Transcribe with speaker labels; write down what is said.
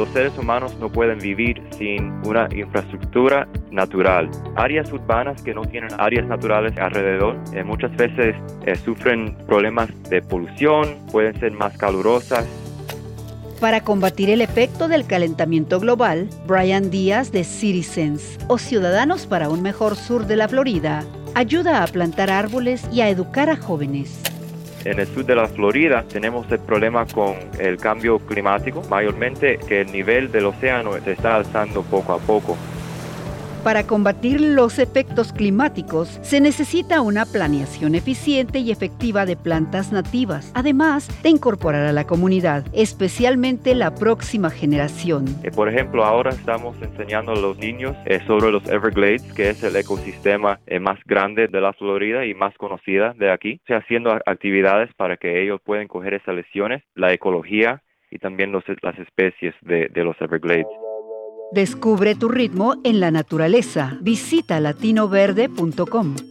Speaker 1: los seres humanos no pueden vivir sin una infraestructura natural. Áreas urbanas que no tienen áreas naturales alrededor eh, muchas veces eh, sufren problemas de polución, pueden ser más calurosas.
Speaker 2: Para combatir el efecto del calentamiento global, Brian Díaz de Citizens o Ciudadanos para un Mejor Sur de la Florida ayuda a plantar árboles y a educar a jóvenes.
Speaker 1: En el sur de la Florida tenemos el problema con el cambio climático, mayormente que el nivel del océano se está alzando poco a poco.
Speaker 2: Para combatir los efectos climáticos se necesita una planeación eficiente y efectiva de plantas nativas, además de incorporar a la comunidad, especialmente la próxima generación.
Speaker 1: Eh, por ejemplo, ahora estamos enseñando a los niños eh, sobre los Everglades, que es el ecosistema eh, más grande de la Florida y más conocida de aquí, haciendo actividades para que ellos puedan coger esas lecciones, la ecología y también las especies de los Everglades.
Speaker 2: Descubre tu ritmo en la naturaleza. Visita latinoverde.com.